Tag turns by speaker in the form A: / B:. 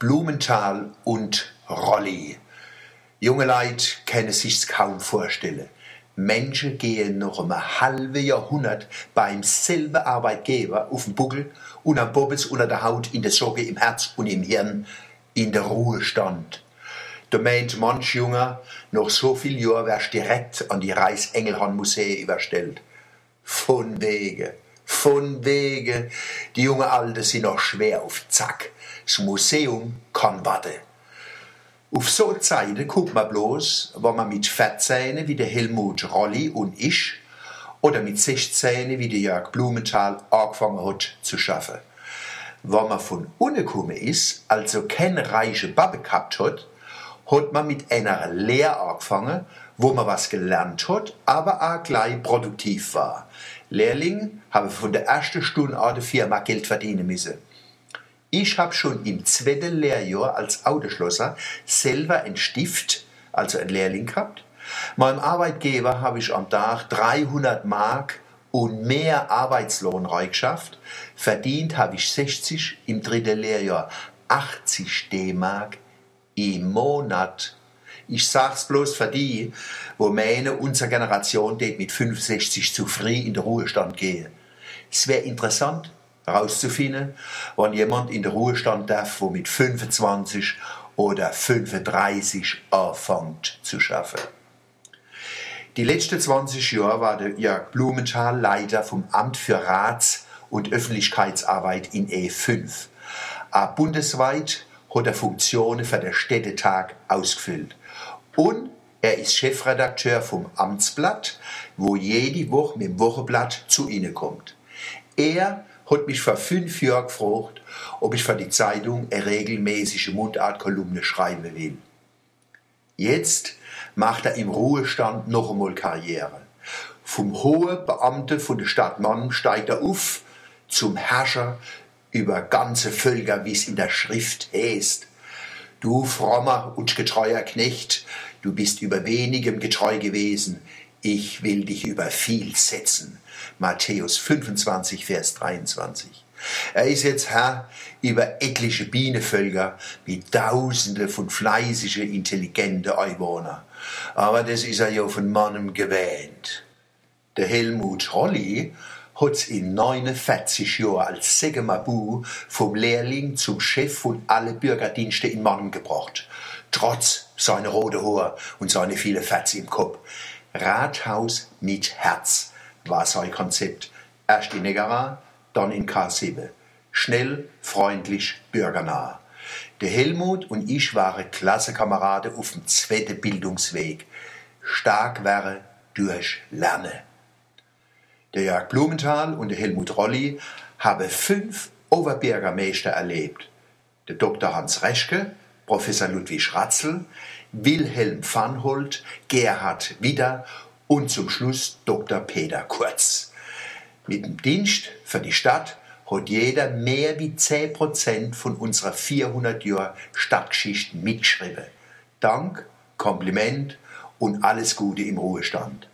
A: Blumenthal und Rolli. Junge Leute können sich's kaum vorstellen. Menschen gehen noch um ein halbes Jahrhundert beim selben Arbeitgeber auf den Buckel und am Bobbes unter der Haut, in der Sorge, im Herz und im Hirn in der Ruhestand. Da meint manch Junger, noch so viel Jahr wärst direkt an die Reichsengelhorn-Museen überstellt. Von wegen, von wegen, die junge Alte sind noch schwer auf Zack. Das Museum kann warten. Auf so Zeiten guckt man bloß, wenn man mit 14 wie der Helmut Rolli und ich oder mit 16 wie der Jörg Blumenthal angefangen hat zu schaffen. Wenn man von unten gekommen ist, also keine reiche Babbe gehabt hat, hat man mit einer Lehre angefangen, wo man was gelernt hat, aber auch gleich produktiv war. Lehrling haben von der ersten Stunde an der Firma Geld verdienen müssen. Ich habe schon im zweiten Lehrjahr als Autoschlosser selber einen Stift, also einen Lehrling gehabt. Meinem Arbeitgeber habe ich am Tag 300 Mark und mehr Arbeitslohn reingeschafft. Verdient habe ich 60 im dritten Lehrjahr, 80 D-Mark im Monat. Ich sag's bloß für die, wo meine, unsere Generation det mit 65 zu früh in den Ruhestand gehe. Es wäre interessant, herauszufinden, wann jemand in den Ruhestand darf, wo mit 25 oder 35 anfängt zu schaffen. Die letzten 20 Jahre war der Jörg Blumenthal Leiter vom Amt für Rats- und Öffentlichkeitsarbeit in E5. Aber bundesweit hat er Funktionen für den Städtetag ausgefüllt. Und er ist Chefredakteur vom Amtsblatt, wo jede Woche mit dem Wochenblatt zu Ihnen kommt. Er hat mich vor fünf Jahren gefragt, ob ich für die Zeitung eine regelmäßige Mundartkolumne schreiben will. Jetzt macht er im Ruhestand noch einmal Karriere. Vom hohen Beamten von der Stadt Mann steigt er auf zum Herrscher über ganze Völker, wie es in der Schrift heißt. Du frommer und getreuer Knecht, du bist über wenigem getreu gewesen, ich will dich über viel setzen. Matthäus 25, Vers 23. Er ist jetzt Herr über etliche Bienenvölker mit Tausende von fleißigen, intelligenten Einwohnern. Aber das ist er ja von Mannem gewähnt. Der Helmut Rolli hat's in 49 Jahren als Segemabu vom Lehrling zum Chef von alle Bürgerdienste in Mannem gebracht. Trotz seiner rote Haar und seine viele Fetze im Kopf. Rathaus mit Herz war sein Konzept. Erst in Negara, dann in K7. Schnell, freundlich, bürgernah. Der Helmut und ich waren Klassenkameraden auf dem zweiten Bildungsweg. Stark wäre durch Lernen. Der Jörg Blumenthal und der Helmut Rolli haben fünf Oberbürgermeister erlebt. Der Dr. Hans Reschke, Professor Ludwig Ratzel, Wilhelm Vanholt, Gerhard Widder und zum Schluss Dr. Peter Kurz. Mit dem Dienst für die Stadt hat jeder mehr wie 10% von unserer 400 Jahre Stadtgeschichte mitgeschrieben. Dank, Kompliment und alles Gute im Ruhestand.